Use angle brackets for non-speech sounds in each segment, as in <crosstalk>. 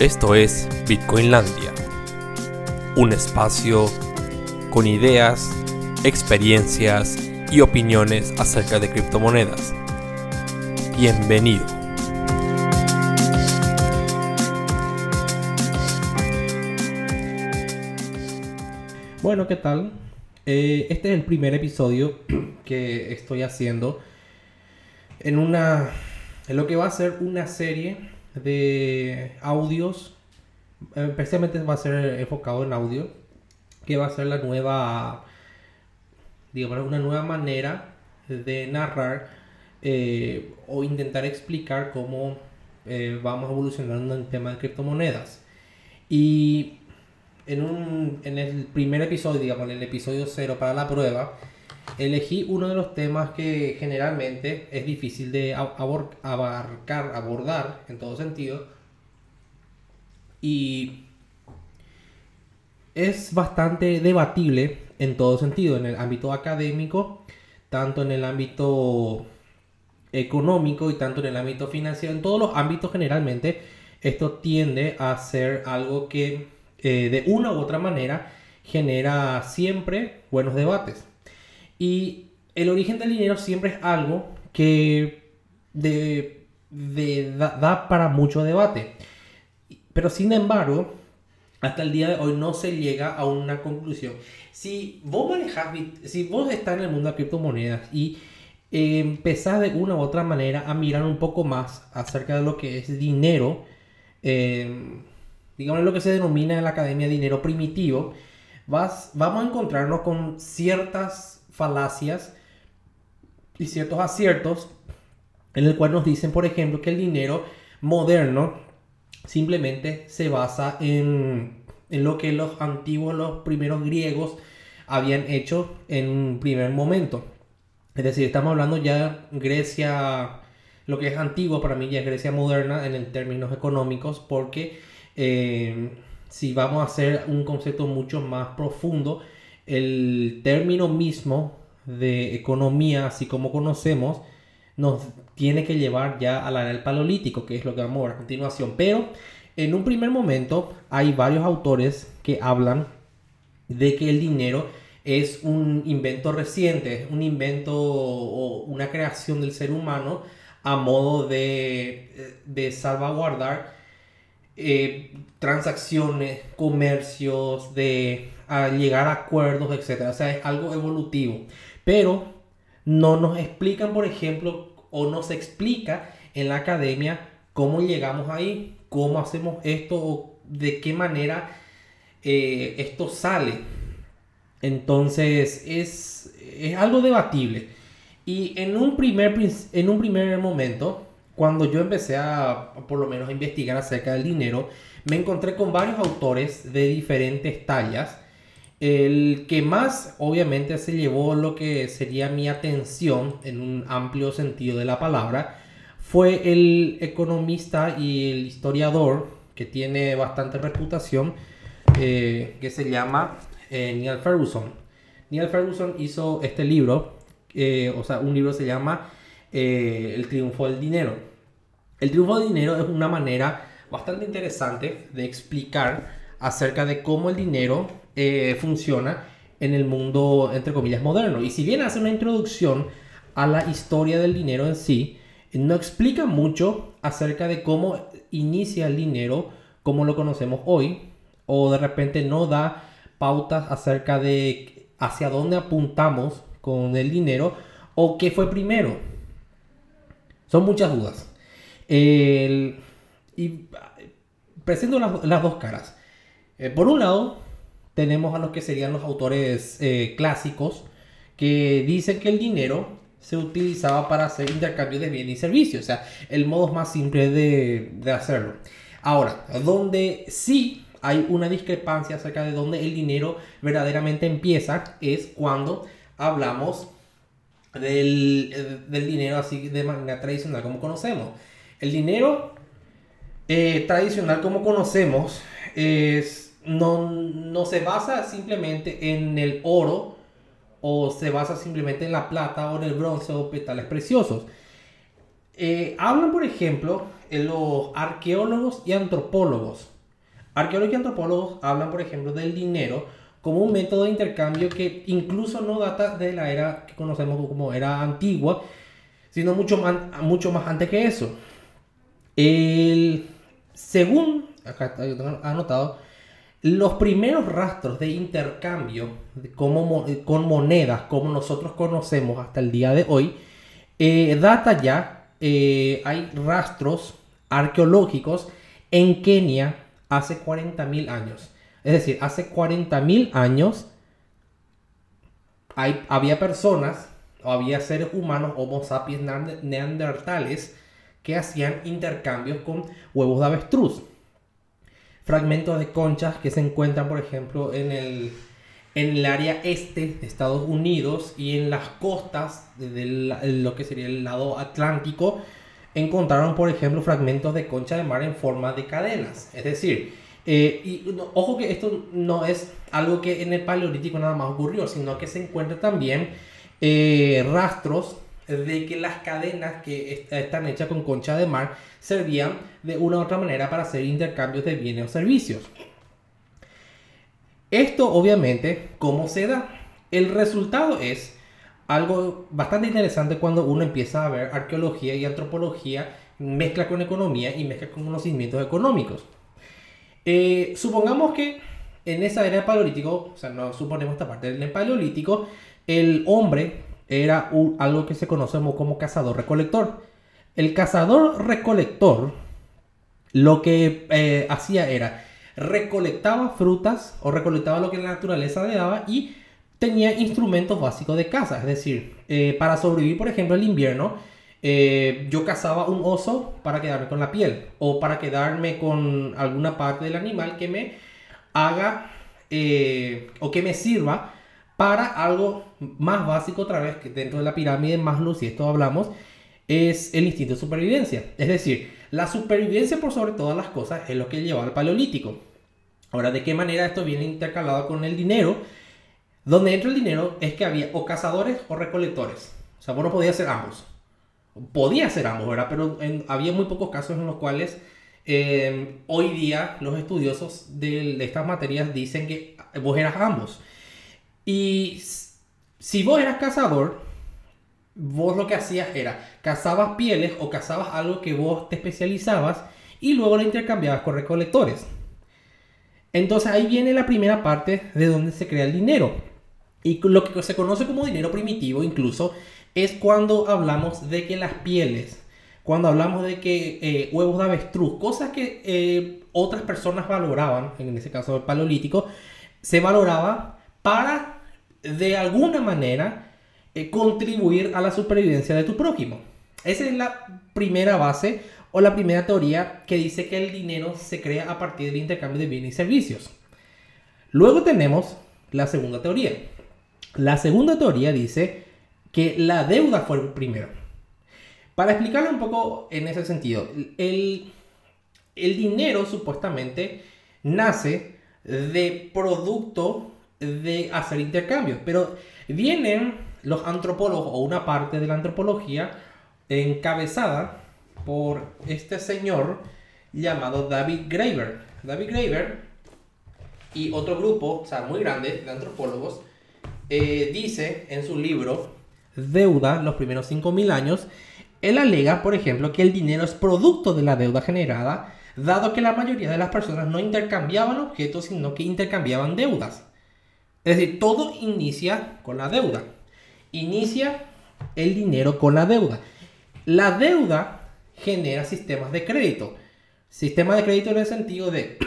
Esto es Bitcoinlandia, un espacio con ideas, experiencias y opiniones acerca de criptomonedas. Bienvenido. Bueno, ¿qué tal? Eh, este es el primer episodio <clears throat> que estoy haciendo en una en lo que va a ser una serie de audios, eh, especialmente va a ser enfocado en audio, que va a ser la nueva, digamos, una nueva manera de narrar eh, o intentar explicar cómo eh, vamos evolucionando en el tema de criptomonedas. Y en, un, en el primer episodio, digamos, en el episodio cero para la prueba, elegí uno de los temas que generalmente es difícil de abarcar, abordar en todo sentido. Y es bastante debatible en todo sentido, en el ámbito académico, tanto en el ámbito económico y tanto en el ámbito financiero, en todos los ámbitos generalmente, esto tiende a ser algo que eh, de una u otra manera genera siempre buenos debates. Y el origen del dinero siempre es algo que de, da, para mucho debate. Pero sin embargo, hasta el día de hoy no se llega a una conclusión. Si vos manejas, si vos estás en el mundo de criptomonedas y eh, empezás de una u otra manera a mirar un poco más acerca de lo que es dinero, eh, digamos lo que se denomina en la academia dinero primitivo, vas, vamos a encontrarnos con ciertas falacias y ciertos aciertos en el cual nos dicen, por ejemplo, que el dinero moderno simplemente se basa en, en lo que los antiguos, los primeros griegos habían hecho en un primer momento. Es decir, estamos hablando ya Grecia, lo que es antiguo para mí ya es Grecia moderna en términos económicos, porque eh, si vamos a hacer un concepto mucho más profundo, el término mismo de economía, así como conocemos, nos tiene que llevar ya a la del paleolítico, que es lo que vamos a ver a continuación. Pero en un primer momento hay varios autores que hablan de que el dinero es un invento reciente, un invento o una creación del ser humano a modo de, de salvaguardar eh, transacciones, comercios, de llegar a acuerdos, etc. O sea, es algo evolutivo. Pero no nos explican, por ejemplo, o no se explica en la academia cómo llegamos ahí, cómo hacemos esto o de qué manera eh, esto sale. Entonces es, es algo debatible. Y en un, primer, en un primer momento, cuando yo empecé a, por lo menos, a investigar acerca del dinero, me encontré con varios autores de diferentes tallas. El que más, obviamente, se llevó lo que sería mi atención en un amplio sentido de la palabra, fue el economista y el historiador que tiene bastante reputación, eh, que se llama eh, Neil Ferguson. Neil Ferguson hizo este libro, eh, o sea, un libro se llama el triunfo del dinero. El triunfo del dinero es una manera bastante interesante de explicar acerca de cómo el dinero eh, funciona en el mundo, entre comillas, moderno. Y si bien hace una introducción a la historia del dinero en sí, no explica mucho acerca de cómo inicia el dinero como lo conocemos hoy, o de repente no da pautas acerca de hacia dónde apuntamos con el dinero, o qué fue primero son muchas dudas. y presento las, dos caras. Eh, por un lado, tenemos a los que serían los autores eh, clásicos que dicen que el dinero se utilizaba para hacer intercambio de bienes y servicios. O sea, el modo más simple de, de hacerlo. Ahora, donde sí hay una discrepancia acerca de dónde el dinero verdaderamente empieza es cuando hablamos del, del, dinero así de manera tradicional como conocemos. El dinero eh, tradicional como conocemos es, no, no se basa simplemente en el oro o se basa simplemente en la plata o en el bronce o petales preciosos. Eh, hablan, por ejemplo, los arqueólogos y antropólogos. Arqueólogos y antropólogos hablan, por ejemplo, del dinero como un método de intercambio que incluso no data de la era que conocemos como era antigua, sino mucho más, mucho más antes que eso. El, según, acá está anotado, los primeros rastros de intercambio como, con monedas como nosotros conocemos hasta el día de hoy, eh, data ya, eh, hay rastros arqueológicos en Kenia hace 40.000 años. Es decir, hace 40.000 años había personas, o había seres humanos, Homo sapiens neandertales, que hacían intercambios con huevos de avestruz. Fragmentos de conchas que se encuentran, por ejemplo, en el, en el área este de Estados Unidos y en las costas de lo que sería el lado atlántico, encontraron, por ejemplo, fragmentos de concha de mar en forma de cadenas. Es decir, eh, y ojo que esto no es algo que en el Paleolítico nada más ocurrió, sino que se encuentran también eh, rastros de que las cadenas que están hechas con concha de mar servían de una u otra manera para hacer intercambios de bienes o servicios. Esto obviamente, ¿cómo se da? El resultado es algo bastante interesante cuando uno empieza a ver arqueología y antropología, mezcla con economía y mezcla con conocimientos económicos. Eh, supongamos que en esa era paleolítico, o sea, no suponemos esta parte del paleolítico, el hombre era algo que se conoce como cazador-recolector. El cazador-recolector lo que eh, hacía era recolectaba frutas o recolectaba lo que la naturaleza le daba y tenía instrumentos básicos de caza. Es decir, eh, para sobrevivir, por ejemplo, el invierno, eh, yo cazaba un oso para quedarme con la piel o para quedarme con alguna parte del animal que me haga o que me sirva para algo más básico otra vez, que dentro de la pirámide más luz, y esto hablamos, es el instinto de supervivencia. Es decir, la supervivencia por sobre todas las cosas es lo que lleva al paleolítico. Ahora, ¿de qué manera esto viene intercalado con el dinero? Donde entra el dinero es que había o cazadores o recolectores. O sea, bueno, podía ser ambos. Podía ser ambos, ¿verdad? Pero había muy pocos casos en los cuales eh, hoy día los estudiosos de, de estas materias dicen que vos eras ambos. Y si vos eras cazador, vos lo que hacías era cazabas pieles o cazabas algo que vos te especializabas y luego lo intercambiabas con recolectores. Entonces ahí viene la primera parte de donde se crea el dinero. Y lo que se conoce como dinero primitivo incluso es cuando hablamos de que las pieles, cuando hablamos de que eh, huevos de avestruz, cosas que eh, otras personas valoraban, en ese caso el paleolítico, se valoraba para de alguna manera eh, contribuir a la supervivencia de tu prójimo. Esa es la primera base o la primera teoría que dice que el dinero se crea a partir del intercambio de bienes y servicios. Luego tenemos la segunda teoría. La segunda teoría dice que la deuda fue primero. Para explicarlo un poco en ese sentido, el, el dinero supuestamente nace de producto de hacer intercambios. Pero vienen los antropólogos o una parte de la antropología encabezada por este señor llamado David Graeber. David Graeber y otro grupo, o sea, muy grande de antropólogos, eh, dice en su libro Deuda, los primeros 5.000 años, él alega, por ejemplo, que el dinero es producto de la deuda generada, dado que la mayoría de las personas no intercambiaban objetos, sino que intercambiaban deudas. Es decir, todo inicia con la deuda. Inicia el dinero con la deuda. La deuda genera sistemas de crédito. Sistema de crédito en el sentido de,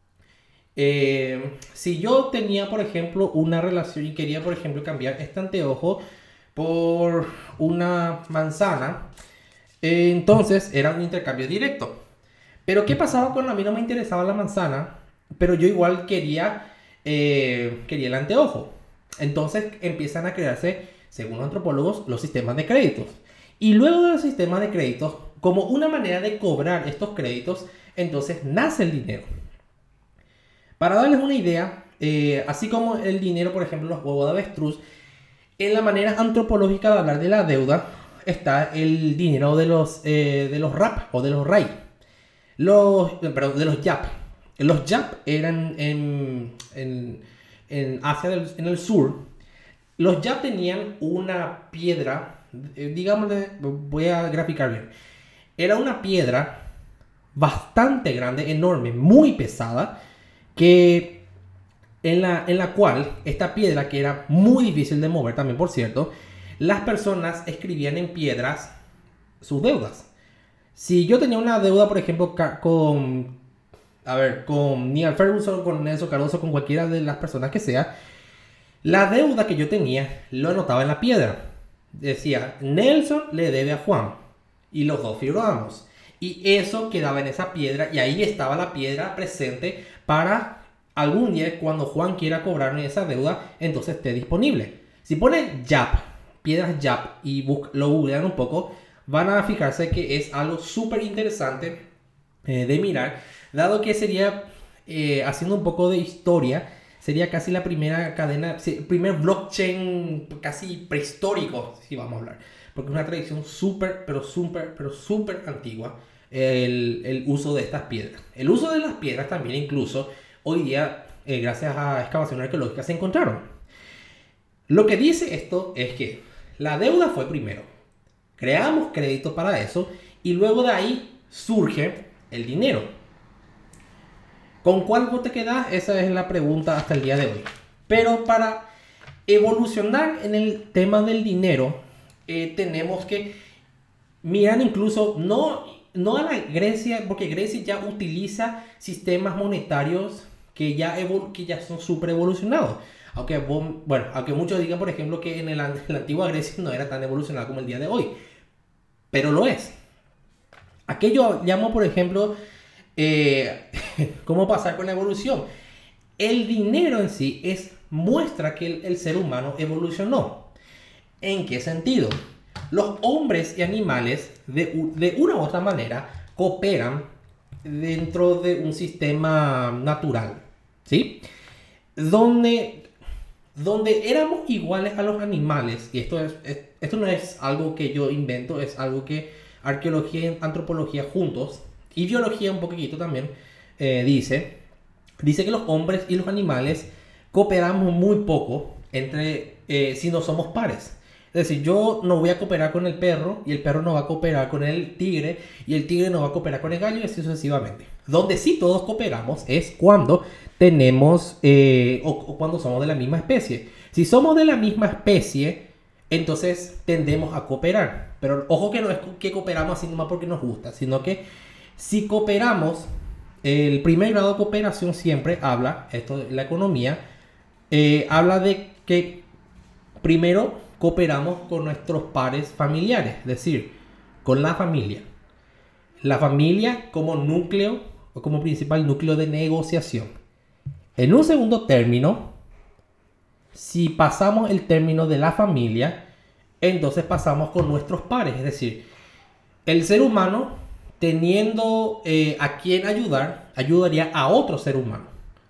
<clears throat> eh, si yo tenía, por ejemplo, una relación y quería, por ejemplo, cambiar este anteojo por una manzana, entonces era un intercambio directo. Pero ¿qué pasaba cuando a mí no me interesaba la manzana? Pero yo igual quería eh, quería el anteojo. Entonces empiezan a crearse, según antropólogos, los sistemas de créditos. Y luego de los sistemas de créditos, como una manera de cobrar estos créditos, entonces nace el dinero. Para darles una idea, eh, así como el dinero, por ejemplo, los huevos de avestruz, en la manera antropológica de hablar de la deuda, está el dinero de los, eh, de los rap o de los rai. Los, perdón, de los yap. Los yap eran en, en Asia del, en el sur. Los yap tenían una piedra, eh, digamos, voy a graficar bien. Era una piedra bastante grande, enorme, muy pesada, que en la, en la cual esta piedra, que era muy difícil de mover también, por cierto, las personas escribían en piedras sus deudas. Si yo tenía una deuda, por ejemplo, con, a ver, con Neil Ferguson, con Nelson Cardoso, con cualquiera de las personas que sea, la deuda que yo tenía lo anotaba en la piedra. Decía, Nelson le debe a Juan. Y los dos firmábamos. Y eso quedaba en esa piedra y ahí estaba la piedra presente para algún día cuando Juan quiera cobrarme esa deuda, entonces esté disponible. Si ponen YAP, piedras YAP y lo googlean un poco, van a fijarse que es algo súper interesante eh, de mirar, dado que sería, eh, haciendo un poco de historia, sería casi la primera cadena, primer blockchain casi prehistórico, si vamos a hablar porque es una tradición súper, pero súper, pero súper antigua el, el, uso de estas piedras. El uso de las piedras también incluso hoy día, eh, gracias a excavaciones arqueológicas, se encontraron. Lo que dice esto es que la deuda fue primero. Creamos crédito para eso y luego de ahí surge el dinero. ¿Con cuál te quedas? Esa es la pregunta hasta el día de hoy. Pero para evolucionar en el tema del dinero, eh, tenemos que mirar incluso, no, no a la Grecia, porque Grecia ya utiliza sistemas monetarios que ya, que ya son súper evolucionados. Aunque, bueno, aunque muchos digan, por ejemplo, que en, <laughs> la antigua Grecia no era tan evolucionado como el día de hoy. Pero lo es. Aquello llamo, por ejemplo, eh, <laughs> cómo pasar con la evolución. El dinero en sí es muestra que el ser humano evolucionó. ¿En qué sentido? Los hombres y animales de, una u otra manera cooperan dentro de un sistema natural, ¿sí? Donde, donde éramos iguales a los animales, y esto, es, esto no es algo que yo invento, es algo que arqueología y antropología juntos, y biología un poquito también, eh, dice, dice que los hombres y los animales cooperamos muy poco entre eh, si no somos pares. Es decir, yo no voy a cooperar con el perro y el perro no va a cooperar con el tigre y el tigre no va a cooperar con el gallo y así sucesivamente. Donde sí todos cooperamos es cuando tenemos eh, o, cuando somos de la misma especie. Si somos de la misma especie, entonces tendemos a cooperar. Pero ojo que no es que cooperamos así nomás porque nos gusta, sino que si cooperamos, el primer grado de cooperación siempre habla, esto la economía, eh, habla de que primero cooperamos con nuestros pares familiares, es decir, con la familia. La familia como núcleo o como principal núcleo de negociación. En un segundo término, si pasamos el término de la familia, entonces pasamos con nuestros pares, es decir, el ser humano teniendo eh, a quien ayudar, ayudaría a otro ser humano.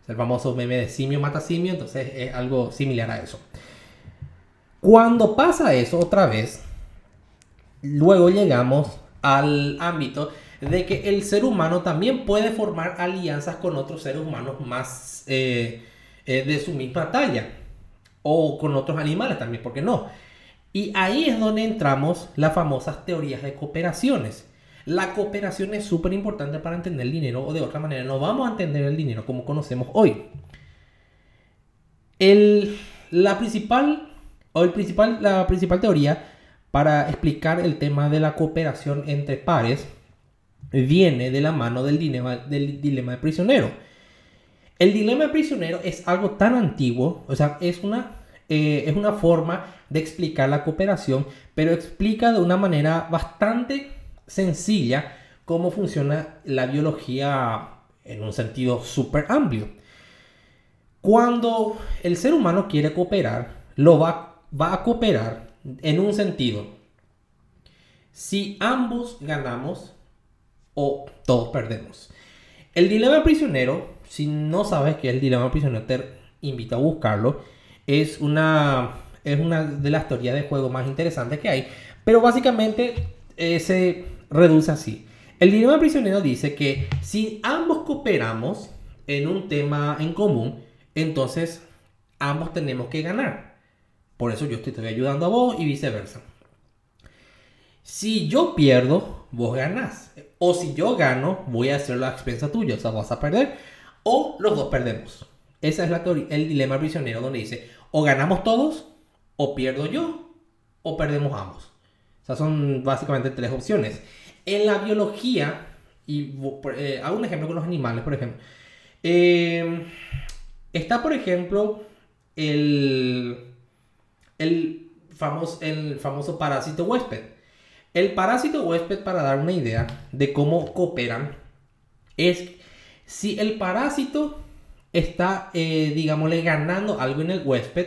El famoso meme de simio mata simio, entonces es algo similar a eso. Cuando pasa eso otra vez, luego llegamos al ámbito de que el ser humano también puede formar alianzas con otros seres humanos más eh, eh, de su misma talla o con otros animales también, ¿por qué no? Y ahí es donde entramos las famosas teorías de cooperaciones. La cooperación es súper importante para entender el dinero o de otra manera no vamos a entender el dinero como conocemos hoy. El, la principal el principal, la principal teoría para explicar el tema de la cooperación entre pares viene de la mano del dilema, del dilema de prisionero. El dilema de prisionero es algo tan antiguo, o sea, es una, eh, es una forma de explicar la cooperación, pero explica de una manera bastante sencilla cómo funciona la biología en un sentido súper amplio. Cuando el ser humano quiere cooperar, lo va va a cooperar en un sentido. Si ambos ganamos o todos perdemos. El dilema prisionero, si no sabes qué es el dilema prisionero, te invito a buscarlo. Es una, es una de las teorías de juego más interesantes que hay. Pero básicamente eh, se reduce así. El dilema prisionero dice que si ambos cooperamos en un tema en común, entonces ambos tenemos que ganar. Por eso yo te estoy ayudando a vos y viceversa. Si yo pierdo, vos ganás. O si yo gano, voy a hacerlo a expensa tuya. O sea, vas a perder. O los dos perdemos. Esa es la teoría, el dilema prisionero donde dice, o ganamos todos, o pierdo yo, o perdemos ambos. Son básicamente tres opciones. En la biología, y eh, hago un ejemplo con los animales, por ejemplo. Eh, está, por ejemplo, el, el, famoso, el famoso parásito huésped. El parásito huésped, para dar una idea de cómo cooperan, es si el parásito está, eh, digámosle, ganando algo en el huésped,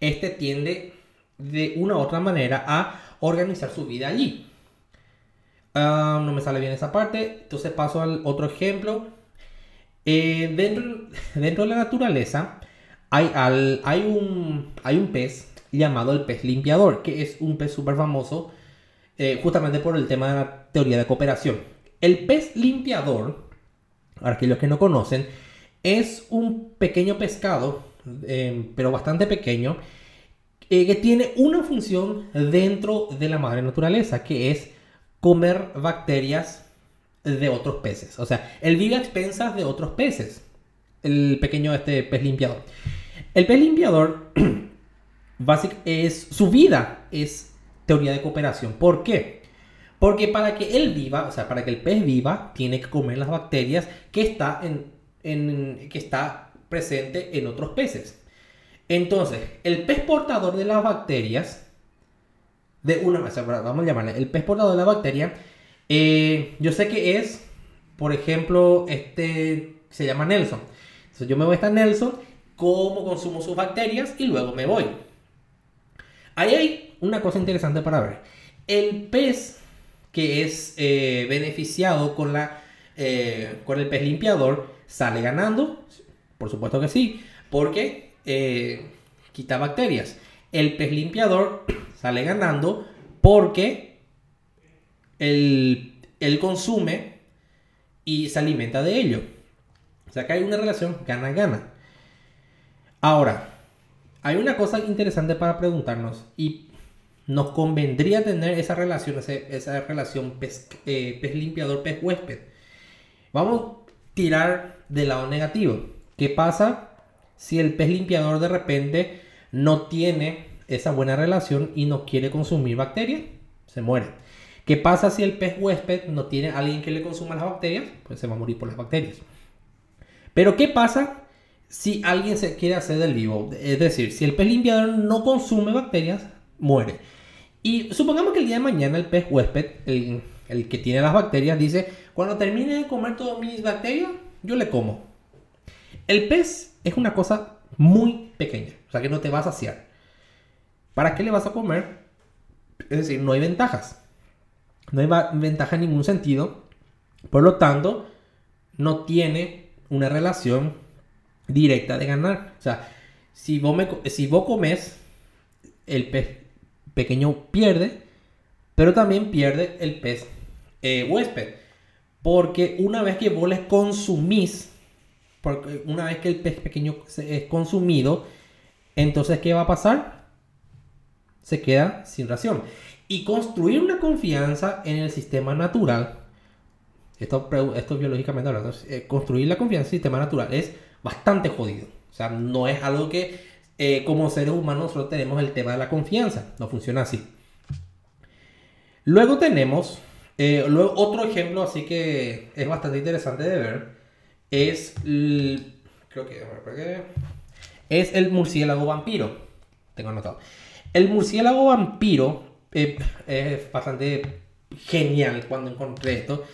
este tiende de una u otra manera a organizar su vida allí. Ah, no me sale bien esa parte, entonces paso al otro ejemplo. Eh, dentro, <laughs> dentro, de la naturaleza hay, al, hay, un, hay un pez llamado el pez limpiador, que es un pez súper famoso eh, justamente por el tema de la teoría de cooperación. El pez limpiador, para aquellos que no conocen, es un pequeño pescado, eh, pero bastante pequeño, eh, que tiene una función dentro de la madre naturaleza, que es comer bacterias de otros peces. O sea, él vive a expensas de otros peces. El pequeño este pez limpiador. El pez limpiador, <clears throat> es, su vida es teoría de cooperación. ¿Por qué? Porque para que él viva, o sea, para que el pez viva, tiene que comer las bacterias que está en que está presente en otros peces. Entonces, el pez portador de las bacterias, de una, vamos a llamarle, el pez portador de la bacteria, eh, yo sé que es, por ejemplo, este, se llama Nelson. Entonces yo me voy a estar Nelson, como consumo sus bacterias y luego me voy. Ahí hay una cosa interesante para ver. El pez que es eh, beneficiado con, la, eh, con el pez limpiador ¿Sale ganando? Por supuesto que sí, porque eh, quita bacterias. El pez limpiador <clears throat> sale ganando porque él, consume y se alimenta de ello. O sea que hay una relación gana-gana. Ahora, hay una cosa interesante para preguntarnos y nos convendría tener esa relación, esa, relación pez, eh, pez limpiador, pez huésped. Vamos tirar del lado negativo. ¿Qué pasa si el pez limpiador de repente no tiene esa buena relación y no quiere consumir bacterias? Se muere. ¿Qué pasa si el pez huésped no tiene alguien que le consuma las bacterias? Pues se va a morir por las bacterias. Pero ¿qué pasa si alguien se quiere hacer del vivo? Es decir, si el pez limpiador no consume bacterias, muere. Y supongamos que el día de mañana el pez huésped, el, el que tiene las bacterias, dice, cuando termine de comer todas mis bacterias, yo le como. El pez es una cosa muy pequeña, o sea que no te va a saciar. ¿Para qué le vas a comer? Es decir, no hay ventajas. No hay ventaja en ningún sentido. Por lo tanto, no tiene una relación directa de ganar. O sea, si vos, si vos comes, el pez pequeño pierde, pero también pierde el pez eh, huésped. Porque una vez que vos les consumís, porque una vez que el pez pequeño es consumido, entonces ¿qué va a pasar? Se queda sin ración. Y construir una confianza en el sistema natural, esto, esto biológicamente hablando, eh, construir la confianza en el sistema natural es bastante jodido. O sea, no es algo que eh, como seres humanos nosotros tenemos el tema de la confianza. No funciona así. Luego tenemos eh, otro ejemplo, así que es bastante interesante de ver, es el, creo que, es el murciélago vampiro. Tengo anotado. El murciélago vampiro eh, es bastante genial cuando encontré esto,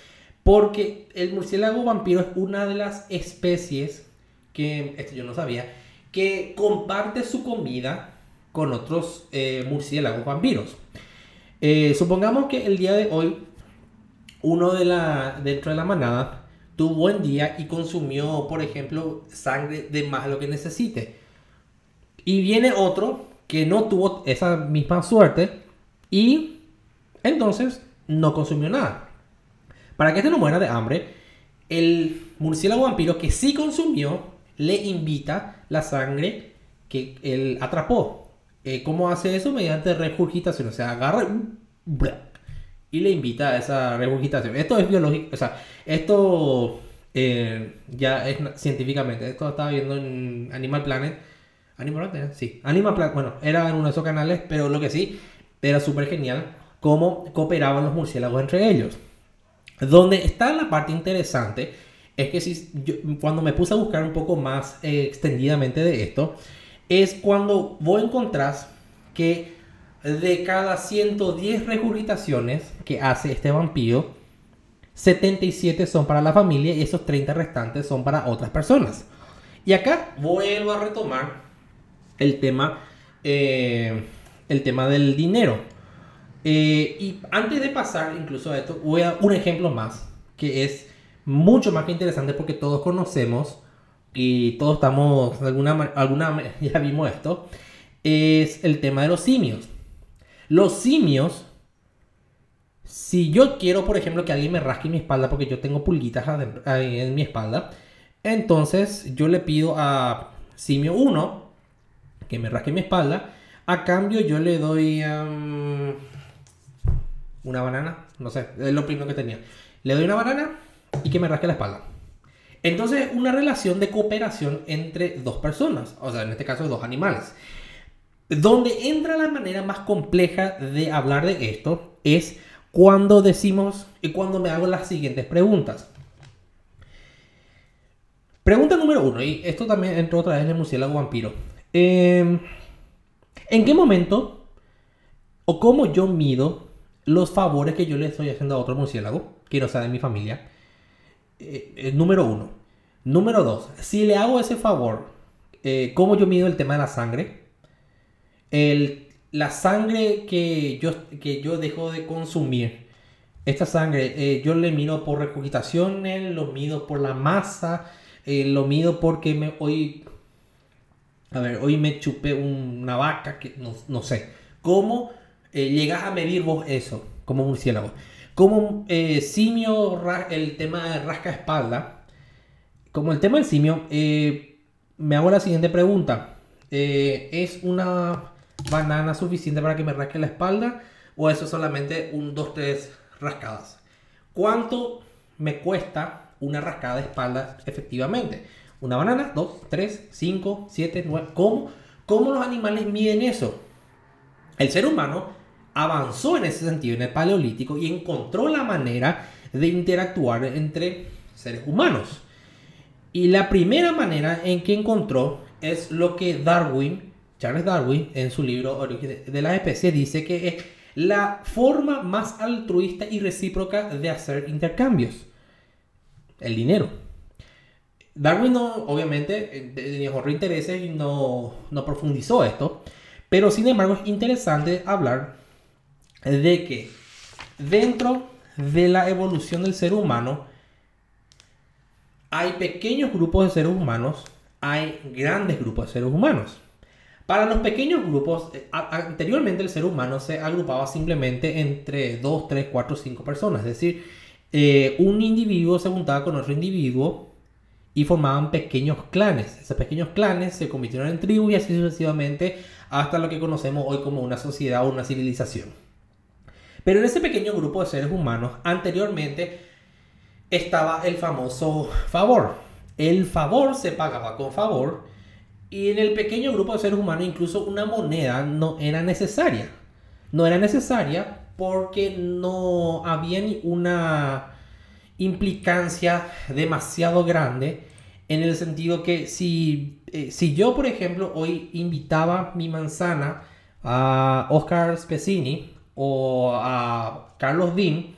porque el murciélago vampiro es una de las especies que, esto yo no sabía, que comparte su comida con otros eh, murciélagos vampiros. supongamos que el día de hoy uno de la, dentro de la manada tuvo buen día y consumió, por ejemplo, sangre de más lo que necesite. Y viene otro que no tuvo esa misma suerte y entonces no consumió nada. Para que este no muera de hambre, el murciélago vampiro que sí consumió le invita la sangre que él atrapó. Eh, ¿Cómo hace eso? Mediante regurgitación. O sea, agarra y le invita a esa regurgitación. Esto es biológico. O sea, esto eh, ya es científicamente. Esto estaba viendo en Animal Planet. Animal Planet, sí. Animal Planet, bueno, era en uno de esos canales, pero lo que sí, era súper genial cómo cooperaban los murciélagos entre ellos. Donde está la parte interesante es que si cuando me puse a buscar un poco más eh, extendidamente de esto, es cuando vos encontrás que de cada 110 regurgitaciones que hace este vampiro, 77 son para la familia y esos 30 restantes son para otras personas. Y acá vuelvo a retomar el tema, eh, el tema del dinero. Eh, y antes de pasar incluso a esto, voy a un ejemplo más, que es mucho más que interesante porque todos conocemos y todos estamos, alguna, alguna <laughs> ya vimos esto, es el tema de los simios. Los simios, si yo quiero, por ejemplo, que alguien me rasque mi espalda porque yo tengo pulguitas en mi espalda, entonces yo le pido a simio 1 que me rasque mi espalda. A cambio yo le doy una banana, no sé, es lo primero que tenía. Le doy una banana y que me rasque la espalda. Entonces, una relación de cooperación entre dos personas, o sea, en este caso dos animales. Donde entra la manera más compleja de hablar de esto es cuando decimos y cuando me hago las siguientes preguntas. Pregunta número uno, y esto también entró otra vez en el murciélago vampiro. Em, ¿En qué momento o cómo yo mido los favores que yo le estoy haciendo a otro murciélago que no sea de mi familia? Eh, eh, número uno. Número dos, si le hago ese favor, eh, ¿cómo yo mido el tema de la sangre? La sangre que yo, que yo dejo de consumir, esta sangre, yo le mido por recogitaciones, lo mido por la masa, lo mido porque me, hoy, a ver, hoy me chupé una vaca, que no, no sé. ¿Cómo llegas a medir vos eso como murciélago? Como eh, simio, el tema de rasca espalda, como el tema del simio, eh, me hago la siguiente pregunta. Eh, ¿Es una banana suficiente para que me rasque la espalda? ¿O eso solamente un, dos, tres rascadas? ¿Cuánto me cuesta una rascada de espalda efectivamente? ¿Una banana? ¿Dos, tres, cinco, siete, nueve? ¿Cómo, ¿Cómo los animales miden eso? El ser humano avanzó en ese sentido en el Paleolítico y encontró la manera de interactuar entre seres humanos. Y la primera manera en que encontró es lo que Darwin, Charles Darwin, en su libro Origen de las especies, dice que es la forma más altruista y recíproca de hacer intercambios. El dinero. Darwin no, obviamente, tenía otros intereses y no, no profundizó esto, pero sin embargo es interesante hablar de que dentro de la evolución del ser humano hay pequeños grupos de seres humanos, hay grandes grupos de seres humanos. Para los pequeños grupos, eh, anteriormente el ser humano se agrupaba simplemente entre 2, 3, 4, 5 personas. Es decir, eh, un individuo se juntaba con otro individuo y formaban pequeños clanes. Esos pequeños clanes se convirtieron en tribus y así sucesivamente hasta lo que conocemos hoy como una sociedad o una civilización. Pero en ese pequeño grupo de seres humanos, anteriormente estaba el famoso favor. El favor se pagaba con favor y en el pequeño grupo de seres humanos incluso una moneda no era necesaria. No era necesaria porque no había ni una implicancia demasiado grande en el sentido que si, eh, si yo, por ejemplo, hoy invitaba mi manzana a Oscar Spezzini, o a Carlos Dean,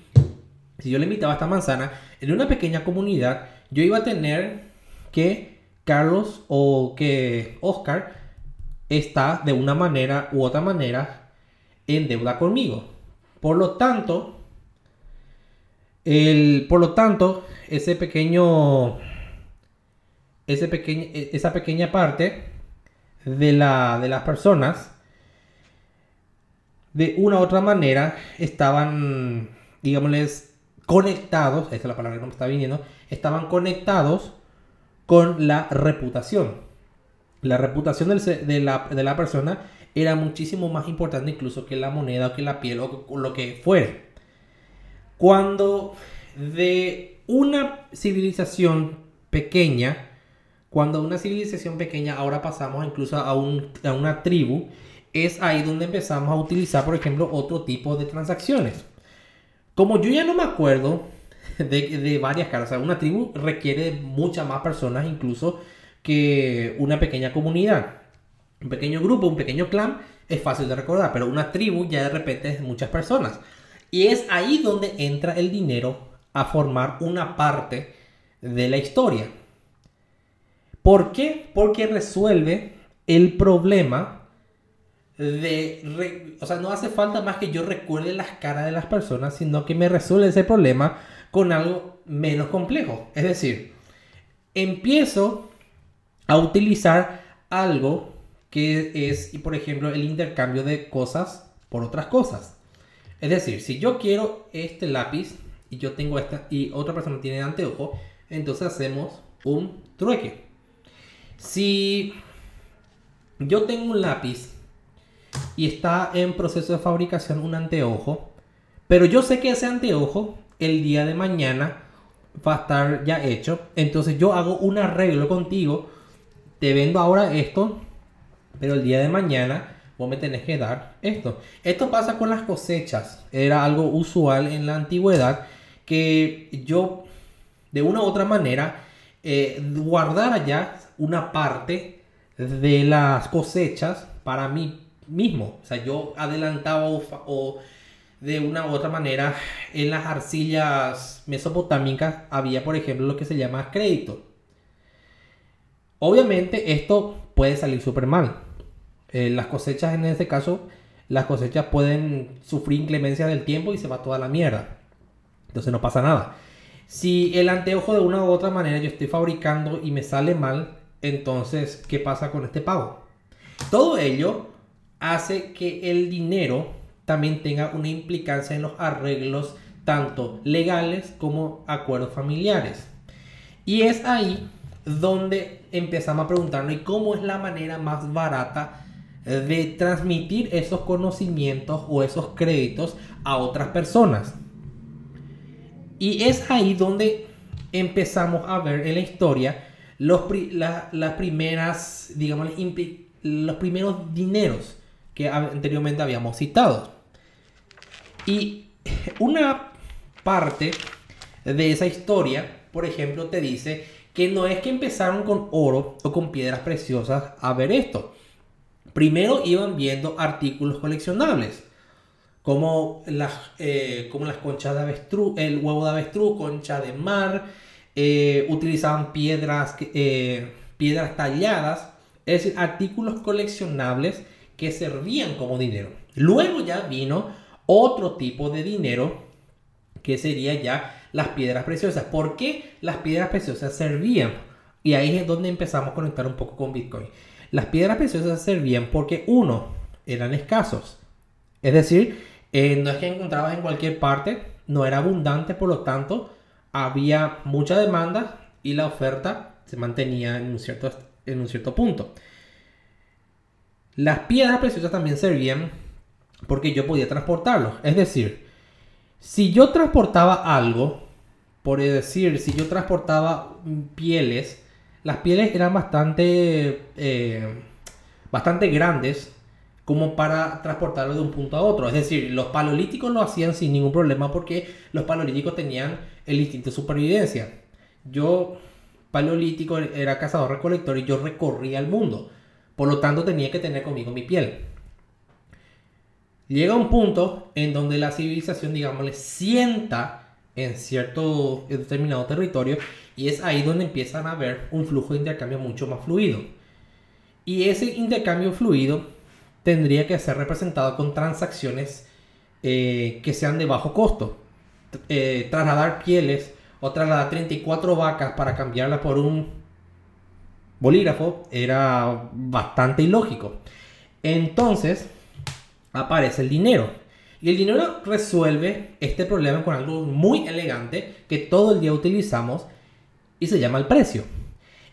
si yo le invitaba a esta manzana, en una pequeña comunidad, yo iba a tener que Carlos o que Oscar está de una manera u otra manera en deuda conmigo. Por lo tanto, el, por lo tanto, ese pequeño, ese pequeño, esa pequeña parte de, la, de las personas de una u otra manera estaban, digámosles, conectados, esa es la palabra que no me está viniendo, estaban conectados con la reputación. La reputación de, la, de la persona era muchísimo más importante incluso que la moneda o que la piel o lo que fuere. Cuando de una civilización pequeña, cuando una civilización pequeña ahora pasamos incluso a, a una tribu, es ahí donde empezamos a utilizar, por ejemplo, otro tipo de transacciones. Como yo ya no me acuerdo <laughs> de, varias caras, una tribu requiere muchas más personas incluso que una pequeña comunidad. Un pequeño grupo, un pequeño clan es fácil de recordar, pero una tribu ya de repente es muchas personas. Y es ahí donde entra el dinero a formar una parte de la historia. ¿Por qué? Porque resuelve el problema de... o sea, no hace falta más que yo recuerde las caras de las personas, sino que me resuelve ese problema con algo menos complejo. Es decir, empiezo a utilizar algo que es, por ejemplo, el intercambio de cosas por otras cosas. Es decir, si yo quiero este lápiz y yo tengo esta y otra persona tiene anteojo, entonces hacemos un trueque. Si yo tengo un lápiz y está en proceso de fabricación un anteojo, pero yo sé que ese anteojo el día de mañana va a estar ya hecho, entonces yo hago un arreglo contigo, te vendo ahora esto, pero el día de mañana vos me tenés que dar esto. Esto pasa con las cosechas, era algo usual en la antigüedad que yo de una u otra manera eh, guardara ya una parte de las cosechas para mí mismo. O sea, yo adelantaba o, de una u otra manera en las arcillas mesopotámicas había, por ejemplo, lo que se llama crédito. Obviamente esto puede salir súper mal. Eh, las cosechas en este caso, las cosechas pueden sufrir inclemencia del tiempo y se va toda la mierda. Entonces no pasa nada. Si el anteojo de una u otra manera yo estoy fabricando y me sale mal, entonces, ¿qué pasa con este pago? Todo ello hace que el dinero también tenga una implicancia en los arreglos tanto legales como acuerdos familiares. Y es ahí donde empezamos a preguntarnos, ¿y cómo es la manera más barata de transmitir esos conocimientos o esos créditos a otras personas? Y es ahí donde empezamos a ver en la historia los, las primeras, digamos, los primeros dineros que anteriormente habíamos citado. Y una parte de esa historia, por ejemplo, te dice que no es que empezaron con oro o con piedras preciosas a ver esto. Primero iban viendo artículos coleccionables como las, eh, como las conchas de avestruz, el huevo de avestruz, concha de mar, eh, utilizaban piedras, eh, piedras talladas, es decir, artículos coleccionables que servían como dinero. Luego ya vino otro tipo de dinero que sería ya las piedras preciosas. ¿Por qué las piedras preciosas servían? Y ahí es donde empezamos a conectar un poco con Bitcoin. Las piedras preciosas servían porque uno, eran escasos. Es decir, eh, no es que encontrabas en cualquier parte, no era abundante, por lo tanto, había mucha demanda y la oferta se mantenía en un cierto, en un cierto punto. Las piedras preciosas también servían porque yo podía transportarlos. Es decir, si yo transportaba algo, por decir, si yo transportaba pieles, las pieles eran bastante, eh, bastante grandes como para transportarlo de un punto a otro. Es decir, los paleolíticos lo hacían sin ningún problema porque los paleolíticos tenían el instinto de supervivencia. Yo, paleolítico, era cazador-recolector y yo recorría el mundo. Por lo tanto, tenía que tener conmigo mi piel. Llega un punto en donde la civilización, digamos, le sienta en cierto determinado territorio y es ahí donde empiezan a haber un flujo de intercambio mucho más fluido. Y ese intercambio fluido tendría que ser representado con transacciones eh, que sean de bajo costo. Eh, trasladar pieles o trasladar 34 vacas para cambiarla por un bolígrafo era bastante ilógico. Entonces, aparece el dinero. Y el dinero resuelve este problema con algo muy elegante que todo el día utilizamos y se llama el precio.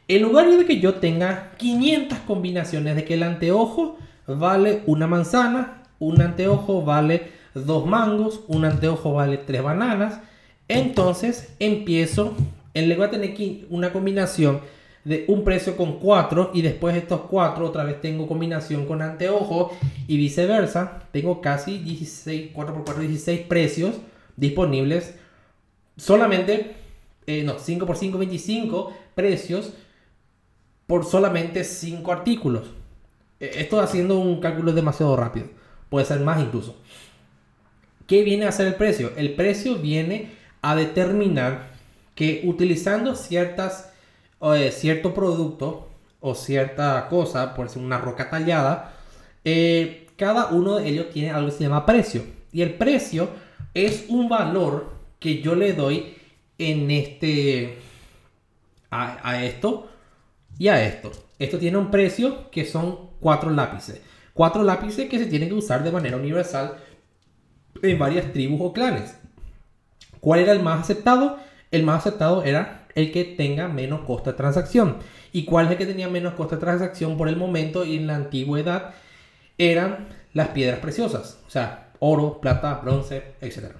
En lugar de que yo tenga 500 combinaciones de que el anteojo vale una manzana, un anteojo vale dos mangos, un anteojo vale tres bananas, entonces empiezo, en lugar de tener una combinación de un precio con 4 y después estos 4 otra vez tengo combinación con anteojo y viceversa. Tengo casi 16, 4 por 4, 16 precios disponibles. Solamente, eh, no, 5 por 5, 25 precios por solamente 5 artículos. Eh, esto haciendo un cálculo demasiado rápido. Puede ser más incluso. ¿Qué viene a ser el precio? El precio viene a determinar que utilizando ciertas eh, cierto producto o cierta cosa, por decir una roca tallada, eh, cada uno de ellos tiene algo que se llama precio. Y el precio es un valor que yo le doy en este a, a esto y a esto. Esto tiene un precio que son cuatro lápices. Cuatro lápices que se tienen que usar de manera universal en varias tribus o clanes. ¿Cuál era el más aceptado? El más aceptado era el que tenga menos costo de transacción. ¿Y cuál es el que tenía menos costo de transacción por el momento y en la antigüedad? Eran las piedras preciosas, o sea, oro, plata, bronce, etc.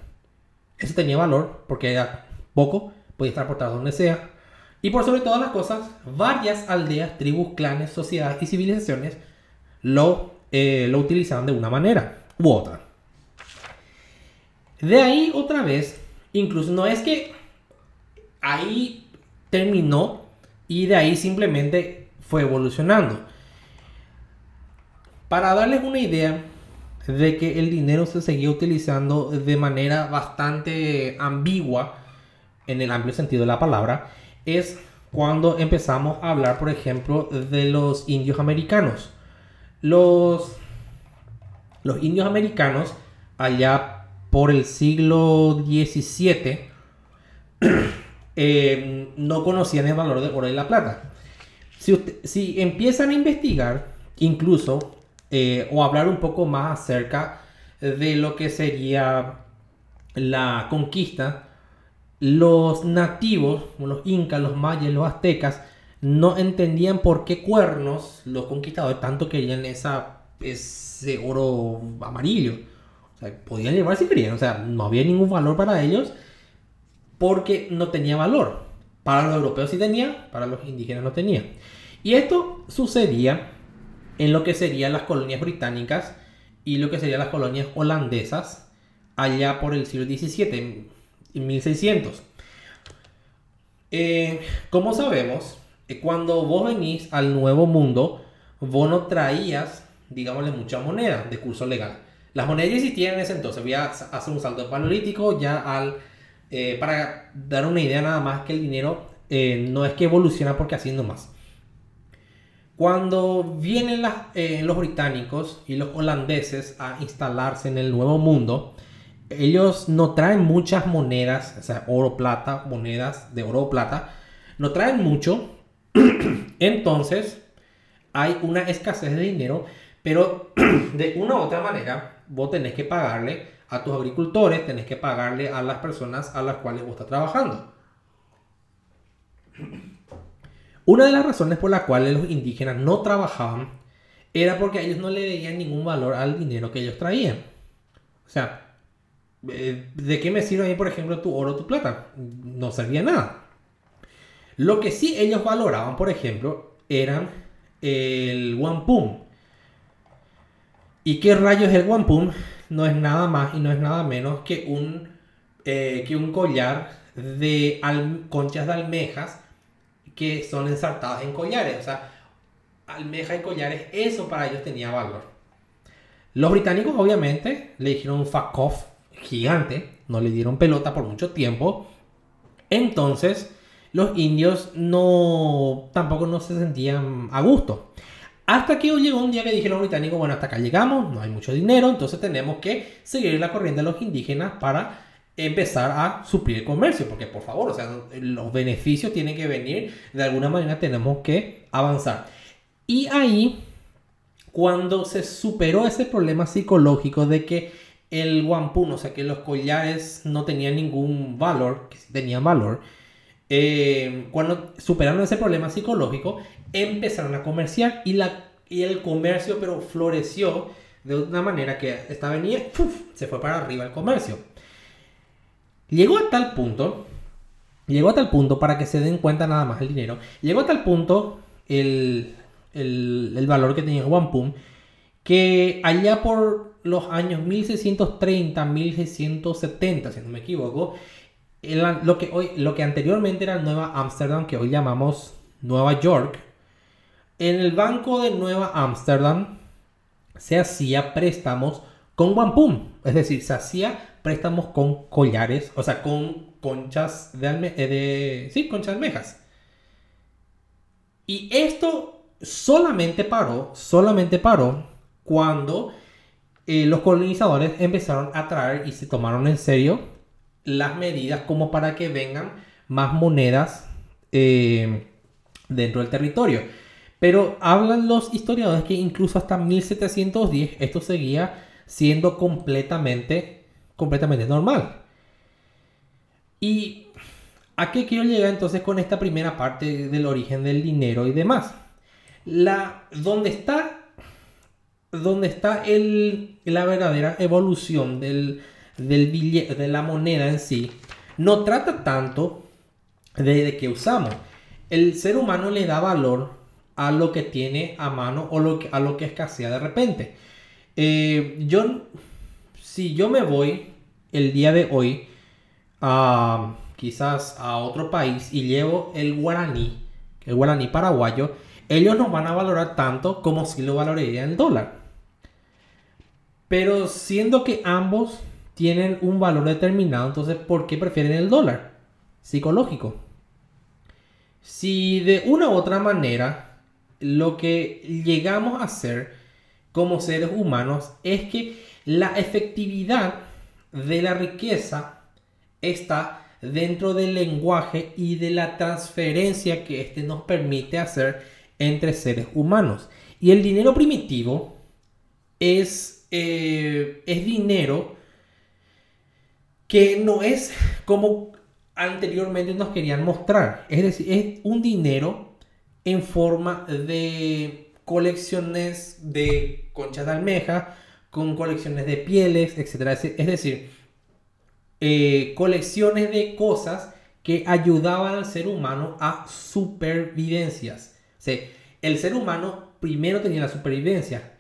Eso tenía valor porque era poco, podía estar transportado donde sea. Y por sobre todas las cosas, varias aldeas, tribus, clanes, sociedades y civilizaciones lo, eh, lo utilizaban de una manera u otra. De ahí otra vez, incluso no es que ahí terminó y de ahí simplemente fue evolucionando. Para darles una idea de que el dinero se seguía utilizando de manera bastante ambigua en el amplio sentido de la palabra, es cuando empezamos a hablar, por ejemplo, de los indios americanos. Los, los indios americanos, allá por el siglo XVII, <clears throat> Eh, no conocían el valor del oro y la plata. Si, empiezan a investigar, incluso, eh, o hablar un poco más acerca de lo que sería la conquista, los nativos, los incas, los mayas, los aztecas, no entendían por qué cuernos los conquistadores tanto querían ese oro amarillo. Podían llevar si querían, o sea, no había ningún valor para ellos porque no tenía valor. Para los europeos sí tenía, para los indígenas no tenía. Y esto sucedía en lo que serían las colonias británicas y lo que serían las colonias holandesas allá por el siglo XVII, en 1600. Eh, como sabemos, eh, cuando vos venís al nuevo mundo, vos no traías, digámosle, mucha moneda de curso legal. Las monedas ya existían en ese entonces. Voy a hacer un salto paleolítico ya al eh, para dar una idea nada más que el dinero eh, no es que evoluciona porque haciendo más. Cuando vienen eh, los británicos y los holandeses a instalarse en el nuevo mundo, ellos no traen muchas monedas, o sea, oro, plata, monedas de oro o plata, no traen mucho. <clears throat> Entonces, hay una escasez de dinero, pero <clears throat> de una u otra manera, vos tenés que pagarle a tus agricultores, tenés que pagarle a las personas a las cuales vos estás trabajando. Una de las razones por las cuales los indígenas no trabajaban era porque ellos no le veían ningún valor al dinero que ellos traían. O sea, eh, ¿de qué me sirve a mí, por ejemplo, tu oro o tu plata? No servía nada. Lo que sí ellos valoraban, por ejemplo, eran el wampum. ¿Y qué rayos es el wampum? No es nada más y no es nada menos que un, eh, que un collar de conchas de almejas que son ensartadas en collares. O sea, almejas y collares, eso para ellos tenía valor. Los británicos obviamente le dijeron un fuck gigante, no le dieron pelota por mucho tiempo. Entonces, los indios no tampoco no se sentían a gusto. Hasta que llegó un día que dijeron los británicos, bueno, hasta acá llegamos, no hay mucho dinero, entonces tenemos que seguir la corriente de los indígenas para empezar a suplir el comercio, porque por favor, o sea, los beneficios tienen que venir, de alguna manera tenemos que avanzar. Y ahí, cuando se superó ese problema psicológico de que el wampum, o sea que los collares no tenían ningún valor, que sí tenían valor, eh, cuando superaron ese problema psicológico, empezaron a comerciar y, la, y el comercio pero floreció de una manera que esta venía, se fue para arriba el comercio. Llegó a tal punto, llegó a tal punto para que se den cuenta nada más el dinero, llegó a tal punto el, el, valor que tenía el wampum que allá por los años 1630, 1670, si no me equivoco, lo, que hoy, lo que anteriormente era Nueva Amsterdam, que hoy llamamos Nueva York, en el Banco de Nueva Amsterdam se hacía préstamos con wampum, es decir, se hacía préstamos con collares, o sea, con conchas de, alme eh, sí, conchas almejas. Y esto solamente paró, solamente paró cuando eh, los colonizadores empezaron a traer y se tomaron en serio las medidas como para que vengan más monedas eh, dentro del territorio. Pero hablan los historiadores que incluso hasta 1710 esto seguía siendo completamente, completamente normal. ¿Y a qué quiero llegar entonces con esta primera parte del origen del dinero y demás? La, donde está, donde está el, la verdadera evolución del, del billete, de la moneda en sí, no trata tanto de, de que usamos. El ser humano le da valor a lo que tiene a mano o a lo que escasea de repente. Eh, yo, si yo me voy el día de hoy a quizás a otro país y llevo el guaraní, el guaraní paraguayo, ellos no van a valorar tanto como si lo valoraría el dólar. Pero siendo que ambos tienen un valor determinado, entonces ¿por qué prefieren el dólar? Psicológico. Si de una u otra manera lo que llegamos a hacer como seres humanos es que la efectividad de la riqueza está dentro del lenguaje y de la transferencia que éste nos permite hacer entre seres humanos. Y el dinero primitivo es, eh, es dinero que no es como anteriormente nos querían mostrar. Es decir, es un dinero en forma de colecciones de conchas de almeja, con colecciones de pieles, etc. Es decir, eh, colecciones de cosas que ayudaban al ser humano a supervivencias. el ser humano primero tenía la supervivencia.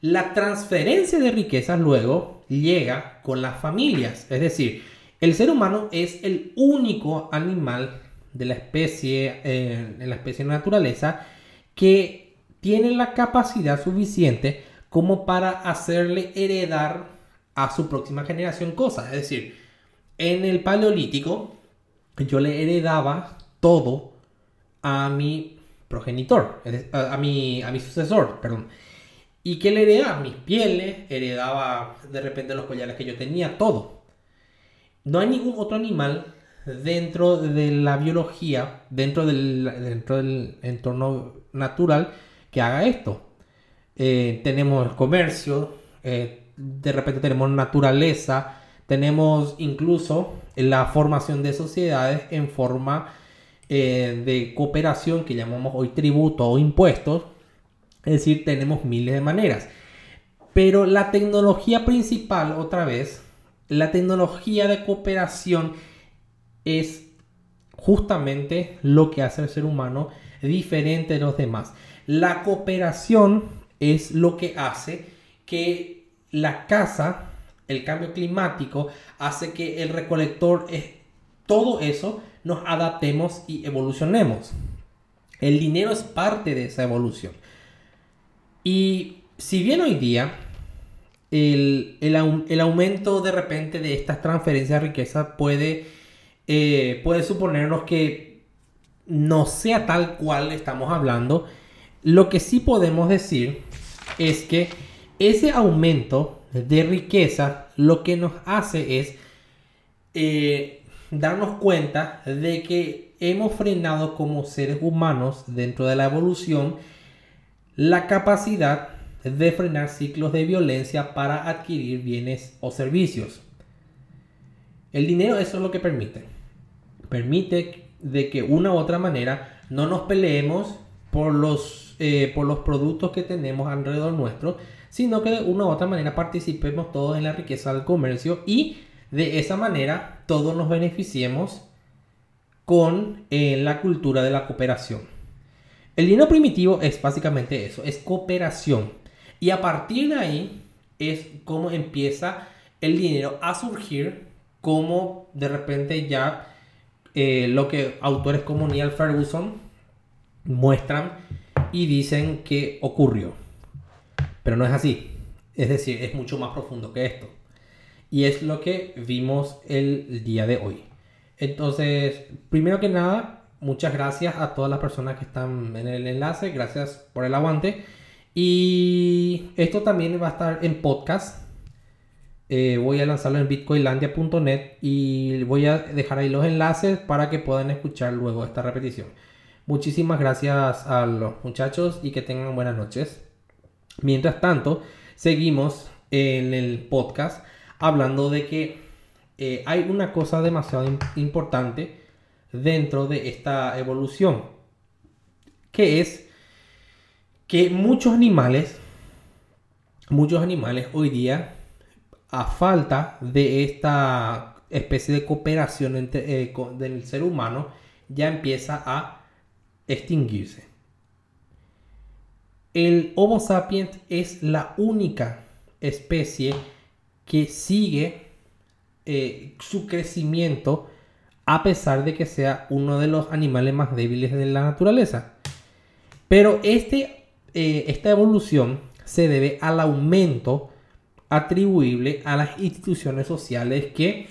La transferencia de riquezas luego llega con las familias. Es decir, el ser humano es el único animal de la especie, eh, en la especie de naturaleza, que tiene la capacidad suficiente como para hacerle heredar a su próxima generación cosas. Es decir, en el paleolítico yo le heredaba todo a mi progenitor, a mi, a mi sucesor, perdón. ¿Y qué le heredaba? Mis pieles, heredaba de repente los collares que yo tenía, todo. No hay ningún otro animal dentro de la biología, dentro del, entorno natural, que haga esto. Eh, tenemos el comercio, eh, de repente tenemos naturaleza, tenemos incluso la formación de sociedades en forma eh, de cooperación que llamamos hoy tributo o impuestos. Es decir, tenemos miles de maneras. Pero la tecnología principal, otra vez, la tecnología de cooperación es justamente lo que hace al ser humano diferente de los demás. La cooperación es lo que hace que la casa, el cambio climático, hace que el recolector, es, todo eso, nos adaptemos y evolucionemos. El dinero es parte de esa evolución. Y si bien hoy día el, aumento de repente de estas transferencias de riqueza puede, eh, puede suponernos que no sea tal cual estamos hablando, lo que sí podemos decir es que ese aumento de riqueza lo que nos hace es eh, darnos cuenta de que hemos frenado como seres humanos dentro de la evolución la capacidad de frenar ciclos de violencia para adquirir bienes o servicios. El dinero eso es lo que permite. Permite de que una u otra manera no nos peleemos por los, eh, por los productos que tenemos alrededor nuestro, sino que de una u otra manera participemos todos en la riqueza del comercio y de esa manera todos nos beneficiemos con eh, la cultura de la cooperación. El dinero primitivo es básicamente eso, es cooperación. Y a partir de ahí es como empieza el dinero a surgir, como de repente ya eh, lo que autores como Neil Ferguson muestran y dicen que ocurrió. Pero no es así. Es decir, es mucho más profundo que esto. Y es lo que vimos el día de hoy. Entonces, primero que nada, muchas gracias a todas las personas que están en el enlace. Gracias por el aguante. Y esto también va a estar en podcast. Eh, voy a lanzarlo en bitcoinlandia.net y voy a dejar ahí los enlaces para que puedan escuchar luego esta repetición. Muchísimas gracias a los muchachos y que tengan buenas noches. Mientras tanto, seguimos en el podcast hablando de que eh, hay una cosa demasiado importante dentro de esta evolución, que es que muchos animales, muchos animales hoy día, a falta de esta especie de cooperación entre, eh, del ser humano, ya empieza a extinguirse. El Homo sapiens es la única especie que sigue eh, su crecimiento a pesar de que sea uno de los animales más débiles de la naturaleza. Pero este, eh, esta evolución se debe al aumento atribuible a las instituciones sociales que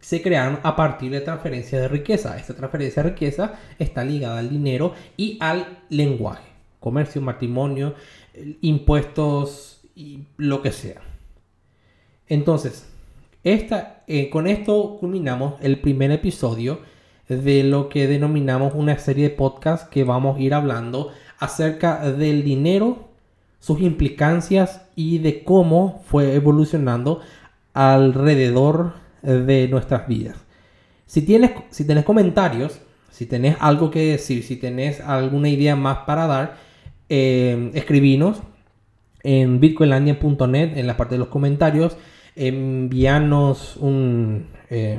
se crearon a partir de transferencia de riqueza. Esta transferencia de riqueza está ligada al dinero y al lenguaje comercio, matrimonio, impuestos y lo que sea. Entonces, esta, eh, con esto culminamos el primer episodio de lo que denominamos una serie de podcasts que vamos a ir hablando acerca del dinero, sus implicancias y de cómo fue evolucionando alrededor de nuestras vidas. Si tienes, si comentarios, si tenés algo que decir, si tenés alguna idea más para dar, eh, escribinos en bitcoinlandia.net en la parte de los comentarios. Envíanos un... Eh,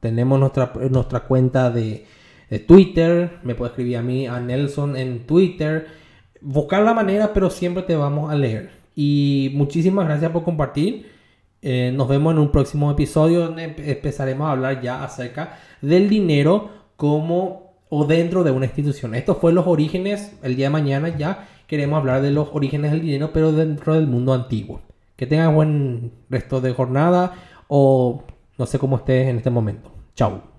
tenemos nuestra, nuestra cuenta de, Twitter. Me puede escribir a mí, a Nelson en Twitter. Buscar la manera, pero siempre te vamos a leer. Y muchísimas gracias por compartir. Eh, nos vemos en un próximo episodio donde empezaremos a hablar ya acerca del dinero como o dentro de una institución. Esto fue los orígenes, el día de mañana ya queremos hablar de los orígenes del dinero, pero dentro del mundo antiguo. Que tengan buen resto de jornada o no sé cómo estés en este momento. Chao.